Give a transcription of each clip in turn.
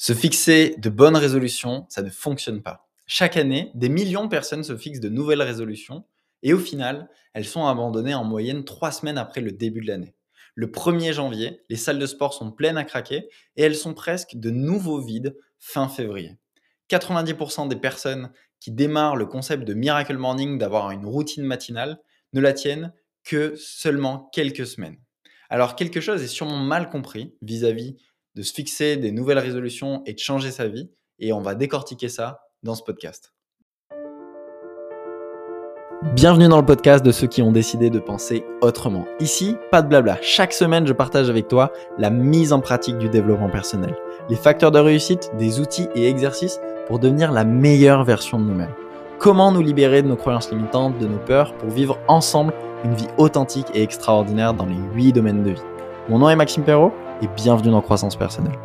Se fixer de bonnes résolutions, ça ne fonctionne pas. Chaque année, des millions de personnes se fixent de nouvelles résolutions et au final, elles sont abandonnées en moyenne trois semaines après le début de l'année. Le 1er janvier, les salles de sport sont pleines à craquer et elles sont presque de nouveau vides fin février. 90% des personnes qui démarrent le concept de Miracle Morning, d'avoir une routine matinale, ne la tiennent que seulement quelques semaines. Alors quelque chose est sûrement mal compris vis-à-vis de se fixer des nouvelles résolutions et de changer sa vie. Et on va décortiquer ça dans ce podcast. Bienvenue dans le podcast de ceux qui ont décidé de penser autrement. Ici, pas de blabla. Chaque semaine, je partage avec toi la mise en pratique du développement personnel, les facteurs de réussite, des outils et exercices pour devenir la meilleure version de nous-mêmes. Comment nous libérer de nos croyances limitantes, de nos peurs, pour vivre ensemble une vie authentique et extraordinaire dans les huit domaines de vie. Mon nom est Maxime Perrault et bienvenue dans Croissance Personnelle.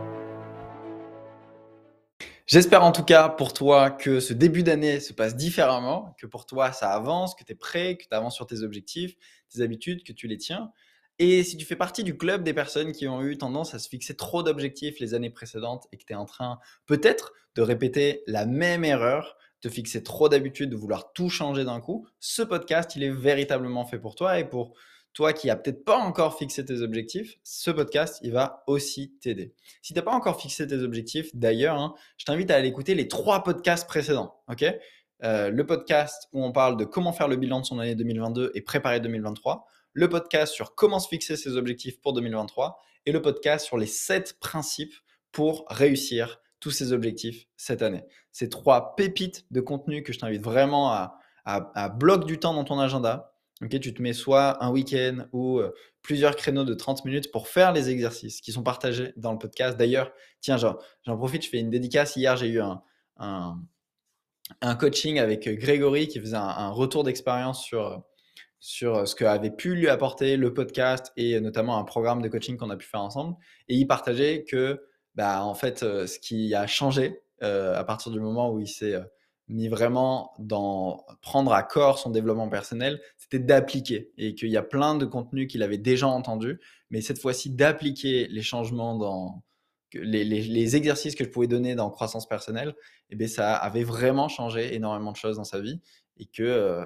J'espère en tout cas pour toi que ce début d'année se passe différemment, que pour toi ça avance, que tu es prêt, que tu avances sur tes objectifs, tes habitudes, que tu les tiens. Et si tu fais partie du club des personnes qui ont eu tendance à se fixer trop d'objectifs les années précédentes et que tu es en train peut-être de répéter la même erreur, te fixer trop d'habitudes, de vouloir tout changer d'un coup, ce podcast, il est véritablement fait pour toi et pour toi qui n'as peut-être pas encore fixé tes objectifs, ce podcast, il va aussi t'aider. Si tu n'as pas encore fixé tes objectifs, d'ailleurs, hein, je t'invite à aller écouter les trois podcasts précédents. ok? Euh, le podcast où on parle de comment faire le bilan de son année 2022 et préparer 2023, le podcast sur comment se fixer ses objectifs pour 2023 et le podcast sur les sept principes pour réussir tous ces objectifs cette année. Ces trois pépites de contenu que je t'invite vraiment à, à bloquer du temps dans ton agenda tu te mets soit un week-end ou plusieurs créneaux de 30 minutes pour faire les exercices qui sont partagés dans le podcast. D'ailleurs, tiens, j'en profite, je fais une dédicace. Hier, j'ai eu un, coaching avec Grégory qui faisait un, retour d'expérience sur, sur ce qu'avait pu lui apporter le podcast et notamment un programme de coaching qu'on a pu faire ensemble. Et il partageait que, bah, en fait, ce qui a changé à partir du moment où il s'est mis vraiment dans prendre à corps son développement personnel, c'était d'appliquer et qu'il y a plein de contenus qu'il avait déjà entendus, mais cette fois-ci d'appliquer les changements dans les, exercices que je pouvais donner dans croissance personnelle, et eh ça avait vraiment changé énormément de choses dans sa vie et que euh,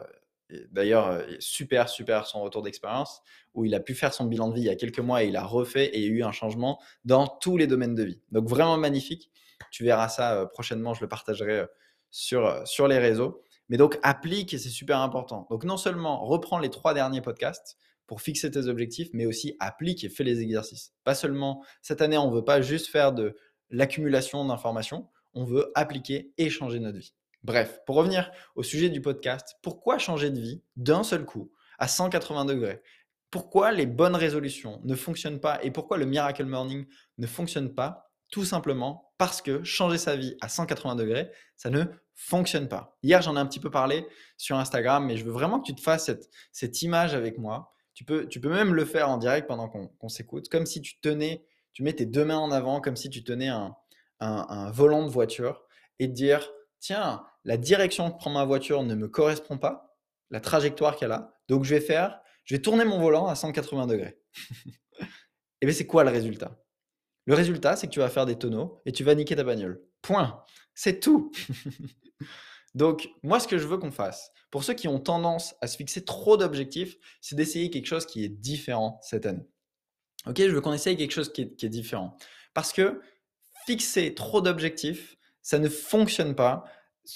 d'ailleurs euh, super super son retour d'expérience où il a pu faire son bilan de vie il y a quelques mois et il a refait et eu un changement dans tous les domaines de vie. Donc vraiment magnifique. Tu verras ça euh, prochainement, je le partagerai sur, euh, sur les réseaux. Mais donc, applique et c'est super important. Donc, non seulement reprends les trois derniers podcasts pour fixer tes objectifs, mais aussi applique et fais les exercices. Pas seulement, cette année, on ne veut pas juste faire de l'accumulation d'informations, on veut appliquer et changer notre vie. Bref, pour revenir au sujet du podcast, pourquoi changer de vie d'un seul coup à 180 degrés? Pourquoi les bonnes résolutions ne fonctionnent pas et pourquoi le Miracle Morning ne fonctionne pas tout simplement parce que changer sa vie à 180 degrés, ça ne fonctionne pas. Hier, j'en ai un petit peu parlé sur Instagram, mais je veux vraiment que tu te fasses cette, cette image avec moi. Tu peux, tu peux même le faire en direct pendant qu'on s'écoute, comme si tu tenais, tu mets tes deux mains en avant, comme si tu tenais un, un, volant de voiture et te dire, tiens, la direction que prend ma voiture ne me correspond pas, la trajectoire qu'elle a, donc je vais faire, je vais tourner mon volant à 180 degrés. et bien c'est quoi le résultat? Le résultat, c'est que tu vas faire des tonneaux et tu vas niquer ta bagnole. Point. C'est tout. Donc, moi, ce que je veux qu'on fasse, pour ceux qui ont tendance à se fixer trop d'objectifs, c'est d'essayer quelque chose qui est différent cette année. Ok, je veux qu'on essaye quelque chose qui est, différent. Parce que fixer trop d'objectifs, ça ne fonctionne pas.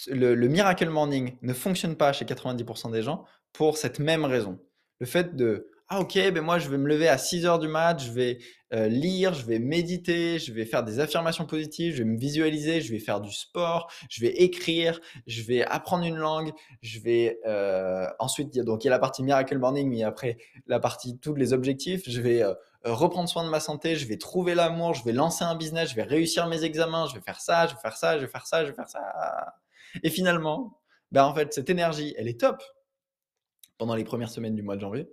Le, le, Miracle Morning ne fonctionne pas chez 90% des gens pour cette même raison. Le fait de ah ok, ben moi je vais me lever à 6 heures du mat, je vais euh, lire, je vais méditer, je vais faire des affirmations positives, je vais me visualiser, je vais faire du sport, je vais écrire, je vais apprendre une langue, je vais euh, ensuite, donc il y a la partie Miracle Morning, mais après la partie tous les objectifs, je vais euh, reprendre soin de ma santé, je vais trouver l'amour, je vais lancer un business, je vais réussir mes examens, je vais faire ça, je vais faire ça, je vais faire ça, je vais faire ça. Et finalement, ben en fait, cette énergie, elle est top pendant les premières semaines du mois de janvier.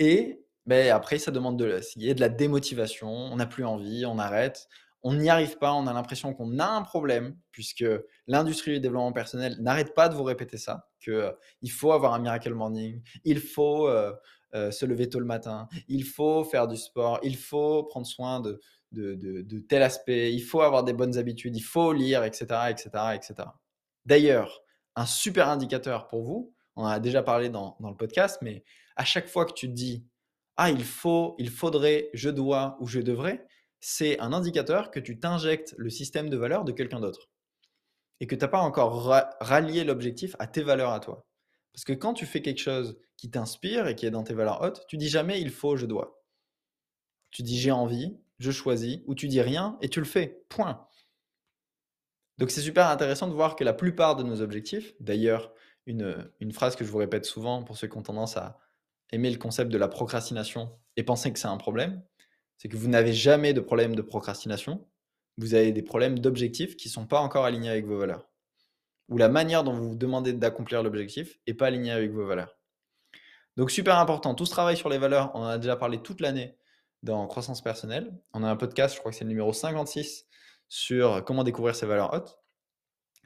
Et ben, après, ça demande de, il y a de la démotivation, on n'a plus envie, on arrête, on n'y arrive pas, on a l'impression qu'on a un problème, puisque l'industrie du développement personnel n'arrête pas de vous répéter ça, qu'il euh, faut avoir un miracle morning, il faut euh, euh, se lever tôt le matin, il faut faire du sport, il faut prendre soin de, de, de, tel aspect, il faut avoir des bonnes habitudes, il faut lire, etc. etc., etc. D'ailleurs, un super indicateur pour vous, on en a déjà parlé dans, dans, le podcast, mais à chaque fois que tu te dis Ah, il faut, il faudrait, je dois ou je devrais, c'est un indicateur que tu t'injectes le système de valeurs de quelqu'un d'autre et que tu n'as pas encore rallié l'objectif à tes valeurs à toi. Parce que quand tu fais quelque chose qui t'inspire et qui est dans tes valeurs hautes, tu dis jamais il faut, je dois. Tu dis j'ai envie, je choisis, ou tu dis rien et tu le fais. Point. Donc c'est super intéressant de voir que la plupart de nos objectifs, d'ailleurs, une, une, phrase que je vous répète souvent pour ceux qui ont tendance à aimer le concept de la procrastination et penser que c'est un problème, c'est que vous n'avez jamais de problème de procrastination, vous avez des problèmes d'objectifs qui ne sont pas encore alignés avec vos valeurs. Ou la manière dont vous vous demandez d'accomplir l'objectif n'est pas alignée avec vos valeurs. Donc super important, tout ce travail sur les valeurs, on en a déjà parlé toute l'année dans Croissance personnelle. On a un podcast, je crois que c'est le numéro 56, sur comment découvrir ses valeurs hautes.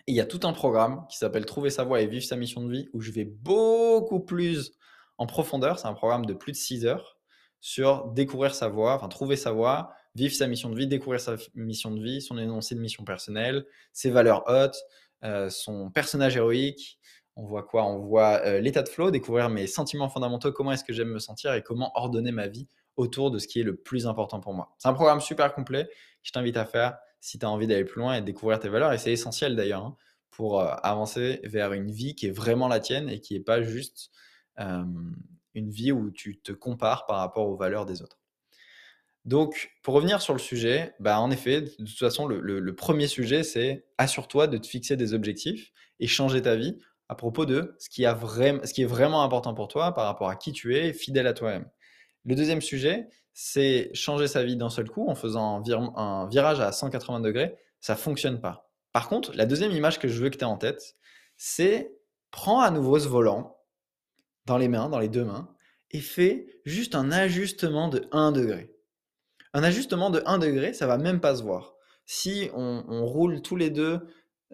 Et il y a tout un programme qui s'appelle Trouver sa voie et vivre sa mission de vie, où je vais beaucoup plus en profondeur. C'est un programme de plus de 6 heures sur découvrir sa voie, enfin trouver sa voie, vivre sa mission de vie, découvrir sa mission de vie, son énoncé de mission personnelle, ses valeurs hautes, euh, son personnage héroïque. On voit quoi? On voit euh, l'état de flow, découvrir mes sentiments fondamentaux, comment est-ce que j'aime me sentir et comment ordonner ma vie autour de ce qui est le plus important pour moi. C'est un programme super complet que je t'invite à faire si tu as envie d'aller plus loin et de découvrir tes valeurs. Et c'est essentiel d'ailleurs hein, pour euh, avancer vers une vie qui est vraiment la tienne et qui n'est pas juste une vie où tu te compares par rapport aux valeurs des autres. Donc, pour revenir sur le sujet, bah, en effet, de toute façon, le, premier sujet, c'est assure-toi de te fixer des objectifs et changer ta vie à propos de ce qui, a ce qui est vraiment important pour toi par rapport à qui tu es, fidèle à toi-même. Le deuxième sujet, c'est changer sa vie d'un seul coup en faisant un, virage à 180 degrés. Ça fonctionne pas. Par contre, la deuxième image que je veux que tu aies en tête, c'est prends à nouveau ce volant dans les mains, dans les deux mains, et fais juste un ajustement de 1 degré. Un ajustement de 1 degré, ça va même pas se voir. Si on, roule tous les deux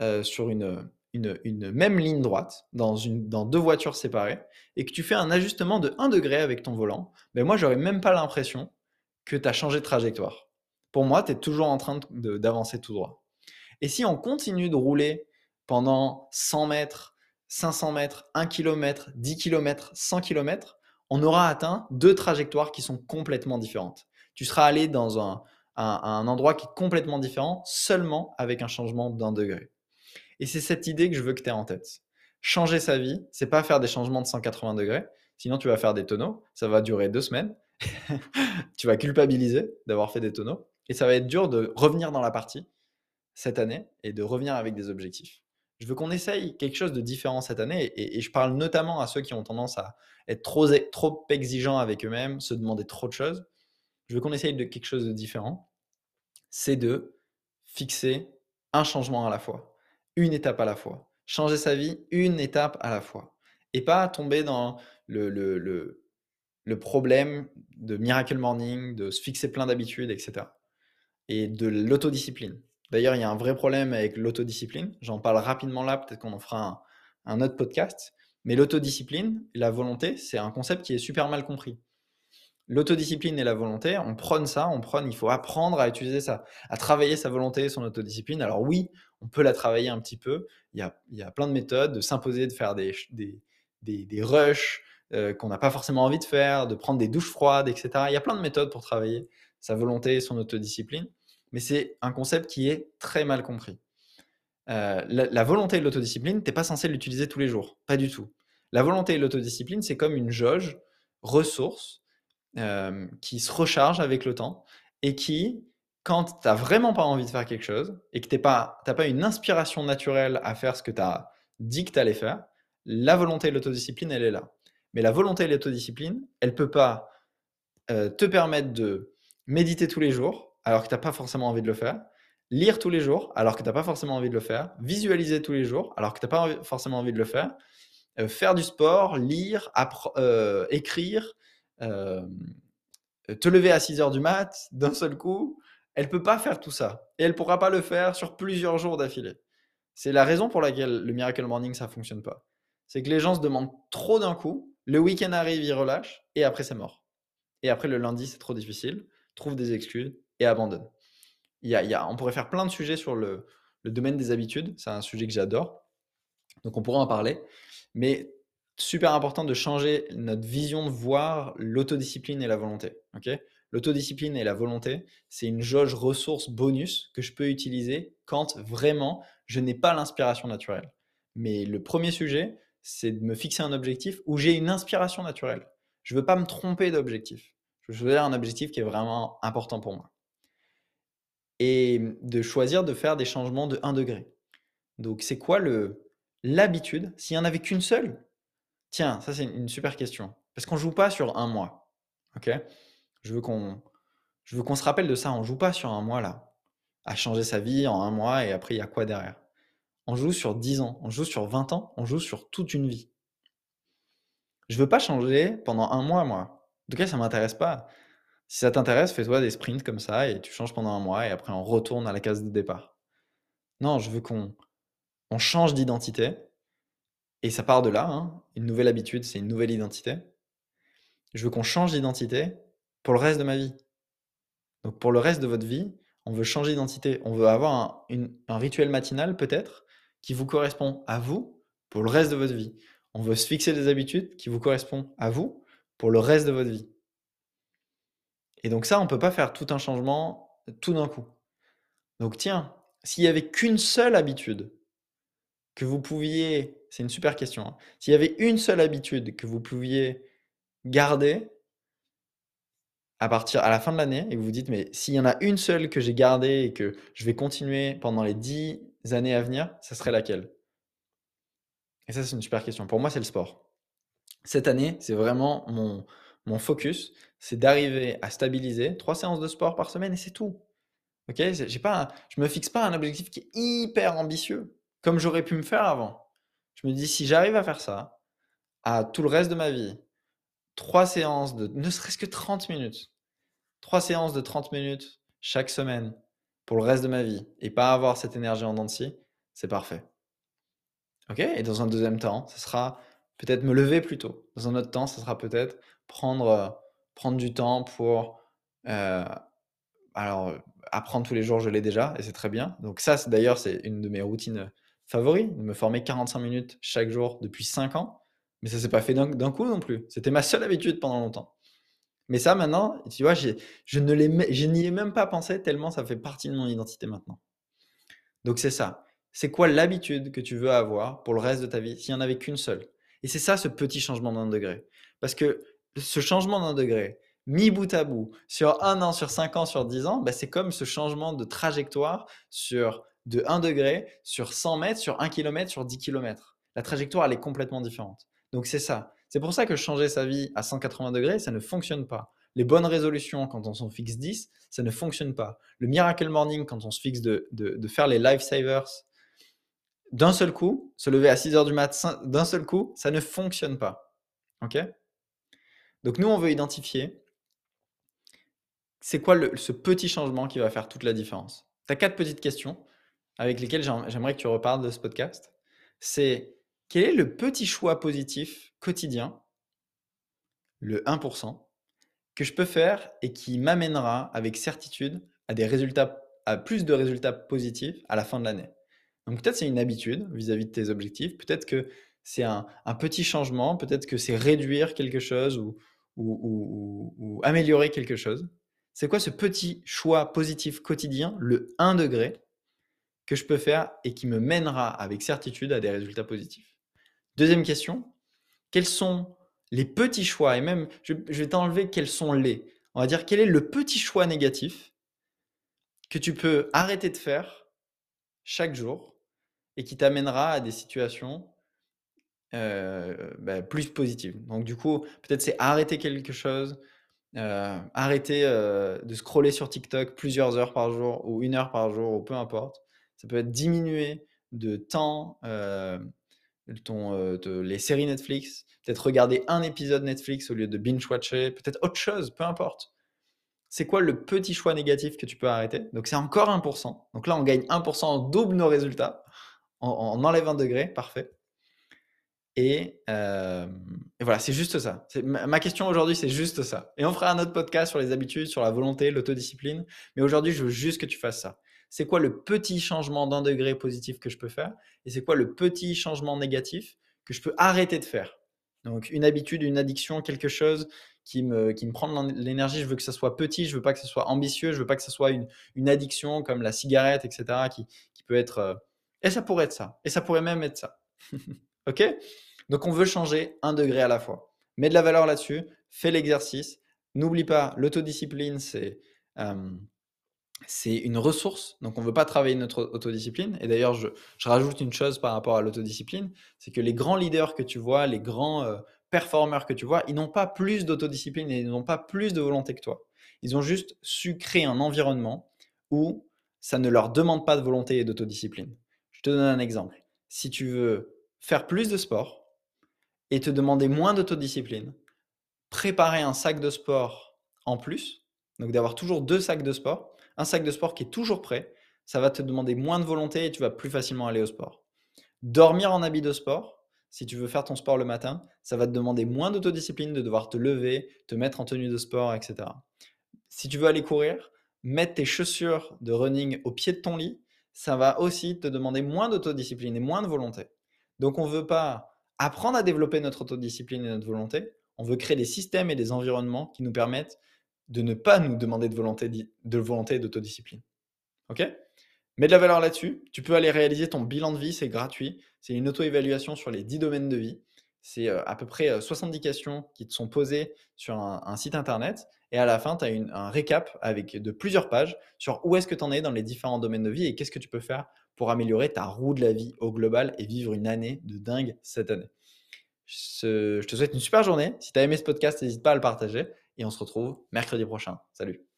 euh, sur une, même ligne droite, dans deux voitures séparées, et que tu fais un ajustement de 1 degré avec ton volant, ben moi, j'aurais même pas l'impression que tu as changé de trajectoire. Pour moi, tu es toujours en train d'avancer tout droit. Et si on continue de rouler pendant 100 mètres, 500 mètres, 1 km, 10 km, 100 km, on aura atteint deux trajectoires qui sont complètement différentes tu seras allé dans un, endroit qui est complètement différent seulement avec un changement d'un degré. Et c'est cette idée que je veux que tu aies en tête. Changer sa vie, c'est pas faire des changements de 180 degrés, sinon tu vas faire des tonneaux, ça va durer deux semaines, tu vas culpabiliser d'avoir fait des tonneaux, et ça va être dur de revenir dans la partie cette année et de revenir avec des objectifs. Je veux qu'on essaye quelque chose de différent cette année, et, je parle notamment à ceux qui ont tendance à être trop, trop exigeants avec eux-mêmes, se demander trop de choses je veux qu'on essaye de quelque chose de différent, c'est de fixer un changement à la fois, une étape à la fois. Changer sa vie une étape à la fois. Et pas tomber dans le, le, le, problème de Miracle Morning, de se fixer plein d'habitudes, etc. Et de l'autodiscipline. D'ailleurs, il y a un vrai problème avec l'autodiscipline. J'en parle rapidement là, peut-être qu'on en fera un, autre podcast. Mais l'autodiscipline la volonté, c'est un concept qui est super mal compris l'autodiscipline et la volonté, on prône ça, on prône, il faut apprendre à utiliser ça, à travailler sa volonté et son autodiscipline. Alors oui, on peut la travailler un petit peu, il y a, il y a plein de méthodes, de s'imposer, de faire des, des, des, rushs euh, qu'on n'a pas forcément envie de faire, de prendre des douches froides, etc. Il y a plein de méthodes pour travailler sa volonté et son autodiscipline, mais c'est un concept qui est très mal compris. Euh, la, volonté et l'autodiscipline, tu n'es pas censé l'utiliser tous les jours, pas du tout. La volonté et l'autodiscipline, c'est comme une jauge ressource qui se recharge avec le temps et qui, quand tu n'as vraiment pas envie de faire quelque chose et que n'as pas, pas une inspiration naturelle à faire ce que tu as dit que tu allais faire, la volonté et l'autodiscipline, elle est là. Mais la volonté et l'autodiscipline, elle ne peut pas te permettre de méditer tous les jours alors que tu n'as pas forcément envie de le faire, lire tous les jours alors que tu n'as pas forcément envie de le faire, visualiser tous les jours alors que tu n'as pas forcément envie de le faire, faire du sport, lire, écrire, te lever à 6 heures du mat d'un seul coup, elle peut pas faire tout ça. Et elle pourra pas le faire sur plusieurs jours d'affilée. C'est la raison pour laquelle le Miracle Morning, ça fonctionne pas. C'est que les gens se demandent trop d'un coup, le week-end arrive, ils relâchent, et après c'est mort. Et après le lundi, c'est trop difficile, trouvent des excuses et abandonnent. il y a, on pourrait faire plein de sujets sur le, domaine des habitudes. C'est un sujet que j'adore. Donc on pourrait en parler. Mais super important de changer notre vision de voir l'autodiscipline et la volonté. ok? L'autodiscipline et la volonté, c'est une jauge ressource bonus que je peux utiliser quand vraiment je n'ai pas l'inspiration naturelle. Mais le premier sujet, c'est de me fixer un objectif où j'ai une inspiration naturelle. Je ne veux pas me tromper d'objectif. Je veux choisir un objectif qui est vraiment important pour moi. Et de choisir de faire des changements de 1 degré. Donc, c'est quoi le l'habitude? S'il n'y en avait qu'une seule? Tiens, ça c'est une super question. Parce qu'on joue pas sur un mois. Ok? Je veux qu'on qu'on se rappelle de ça. On joue pas sur un mois là. À changer sa vie en un mois et après il y a quoi derrière? On joue sur 10 ans, on joue sur 20 ans, on joue sur toute une vie. Je veux pas changer pendant un mois, moi. En tout cas, ça m'intéresse pas. Si ça t'intéresse, fais-toi des sprints comme ça et tu changes pendant un mois et après on retourne à la case de départ. Non, je veux qu'on on change d'identité et ça part de là, hein. une nouvelle habitude, c'est une nouvelle identité. Je veux qu'on change d'identité pour le reste de ma vie. Donc pour le reste de votre vie, on veut changer d'identité. On veut avoir un rituel matinal peut-être qui vous correspond à vous pour le reste de votre vie. On veut se fixer des habitudes qui vous correspondent à vous pour le reste de votre vie. Et donc ça, on ne peut pas faire tout un changement tout d'un coup. Donc tiens, s'il n'y avait qu'une seule habitude que vous pouviez, c'est une super question, hein. s'il y avait une seule habitude que vous pouviez garder à partir à la fin de l'année et vous vous dites mais s'il y en a une seule que j'ai gardée et que je vais continuer pendant les dix années à venir, ça serait laquelle? Et ça c'est une super question. Pour moi c'est le sport. Cette année c'est vraiment mon, mon focus, c'est d'arriver à stabiliser trois séances de sport par semaine et c'est tout. Ok, j'ai pas, je me fixe pas un objectif qui est hyper ambitieux comme j'aurais pu me faire avant. Je me dis, si j'arrive à faire ça, à tout le reste de ma vie, trois séances de ne serait-ce que 30 minutes, trois séances de 30 minutes chaque semaine pour le reste de ma vie et pas avoir cette énergie en dents c'est parfait. Ok Et dans un deuxième temps, ce sera peut-être me lever plus tôt. Dans un autre temps, ce sera peut-être prendre, euh, prendre du temps pour euh, alors apprendre tous les jours, je l'ai déjà et c'est très bien. Donc ça, d'ailleurs, c'est une de mes routines favori, de me former 45 minutes chaque jour depuis 5 ans. Mais ça s'est pas fait d'un coup non plus. C'était ma seule habitude pendant longtemps. Mais ça, maintenant, tu vois, je, je n'y ai même pas pensé tellement ça fait partie de mon identité maintenant. Donc c'est ça. C'est quoi l'habitude que tu veux avoir pour le reste de ta vie s'il n'y en avait qu'une seule? Et c'est ça ce petit changement d'un degré. Parce que ce changement d'un degré, mis bout à bout, sur un an, sur cinq ans, sur dix ans, bah, c'est comme ce changement de trajectoire sur de 1 degré sur 100 mètres, sur 1 km, sur 10 km. La trajectoire, elle est complètement différente. Donc c'est ça. C'est pour ça que changer sa vie à 180 degrés, ça ne fonctionne pas. Les bonnes résolutions, quand on s'en fixe 10, ça ne fonctionne pas. Le miracle morning, quand on se fixe de, de, faire les lifesavers d'un seul coup, se lever à 6 heures du matin d'un seul coup, ça ne fonctionne pas. OK? Donc nous, on veut identifier c'est quoi ce petit changement qui va faire toute la différence. Tu as quatre petites questions avec lesquels j'aimerais que tu reparles de ce podcast, c'est quel est le petit choix positif quotidien, le 1%, que je peux faire et qui m'amènera avec certitude à des résultats, à plus de résultats positifs à la fin de l'année? Donc peut-être c'est une habitude vis-à-vis de tes objectifs, peut-être que c'est un, petit changement, peut-être que c'est réduire quelque chose ou, ou améliorer quelque chose. C'est quoi ce petit choix positif quotidien, le 1 degré, que je peux faire et qui me mènera avec certitude à des résultats positifs? Deuxième question, quels sont les petits choix, et même je, vais t'enlever quels sont les, on va dire quel est le petit choix négatif que tu peux arrêter de faire chaque jour et qui t'amènera à des situations euh, bah, plus positives. Donc du coup, peut-être c'est arrêter quelque chose, euh, arrêter euh, de scroller sur TikTok plusieurs heures par jour ou une heure par jour ou peu importe. Ça peut être diminuer de temps ton, les séries Netflix, peut-être regarder un épisode Netflix au lieu de binge-watcher, peut-être autre chose, peu importe. C'est quoi le petit choix négatif que tu peux arrêter? Donc c'est encore 1%. Donc là, on gagne 1%, on double nos résultats. On, enlève un degré, parfait. Et, voilà, c'est juste ça. Ma, question aujourd'hui, c'est juste ça. Et on fera un autre podcast sur les habitudes, sur la volonté, l'autodiscipline. Mais aujourd'hui, je veux juste que tu fasses ça. C'est quoi le petit changement d'un degré positif que je peux faire Et c'est quoi le petit changement négatif que je peux arrêter de faire? Donc, une habitude, une addiction, quelque chose qui me, qui me prend de l'énergie. Je veux que ça soit petit, je veux pas que ce soit ambitieux, je veux pas que ce soit une, une addiction comme la cigarette, etc., qui, qui peut être. et ça pourrait être ça. Et ça pourrait même être ça. OK? Donc, on veut changer un degré à la fois. Mets de la valeur là-dessus, fais l'exercice. N'oublie pas, l'autodiscipline, c'est une ressource. Donc, on ne veut pas travailler notre autodiscipline. Et d'ailleurs, je, rajoute une chose par rapport à l'autodiscipline c'est que les grands leaders que tu vois, les grands performeurs que tu vois, ils n'ont pas plus d'autodiscipline et ils n'ont pas plus de volonté que toi. Ils ont juste su créer un environnement où ça ne leur demande pas de volonté et d'autodiscipline. Je te donne un exemple. Si tu veux faire plus de sport et te demander moins d'autodiscipline, préparer un sac de sport en plus, donc d'avoir toujours deux sacs de sport, un sac de sport qui est toujours prêt, ça va te demander moins de volonté et tu vas plus facilement aller au sport. Dormir en habit de sport, si tu veux faire ton sport le matin, ça va te demander moins d'autodiscipline de devoir te lever, te mettre en tenue de sport, etc. Si tu veux aller courir, mettre tes chaussures de running au pied de ton lit, ça va aussi te demander moins d'autodiscipline et moins de volonté. Donc on ne veut pas apprendre à développer notre autodiscipline et notre volonté, on veut créer des systèmes et des environnements qui nous permettent de ne pas nous demander de volonté, de volonté et d'autodiscipline. OK? Mets de la valeur là-dessus. Tu peux aller réaliser ton bilan de vie, c'est gratuit. C'est une auto-évaluation sur les 10 domaines de vie. C'est euh, à peu près 70 euh, questions qui te sont posées sur un, site internet. Et à la fin, tu as un récap avec de plusieurs pages sur où est-ce que tu en es dans les différents domaines de vie et qu'est-ce que tu peux faire pour améliorer ta roue de la vie au global et vivre une année de dingue cette année. Je te souhaite une super journée. Si tu as aimé ce podcast, n'hésite pas à le partager et on se retrouve mercredi prochain. Salut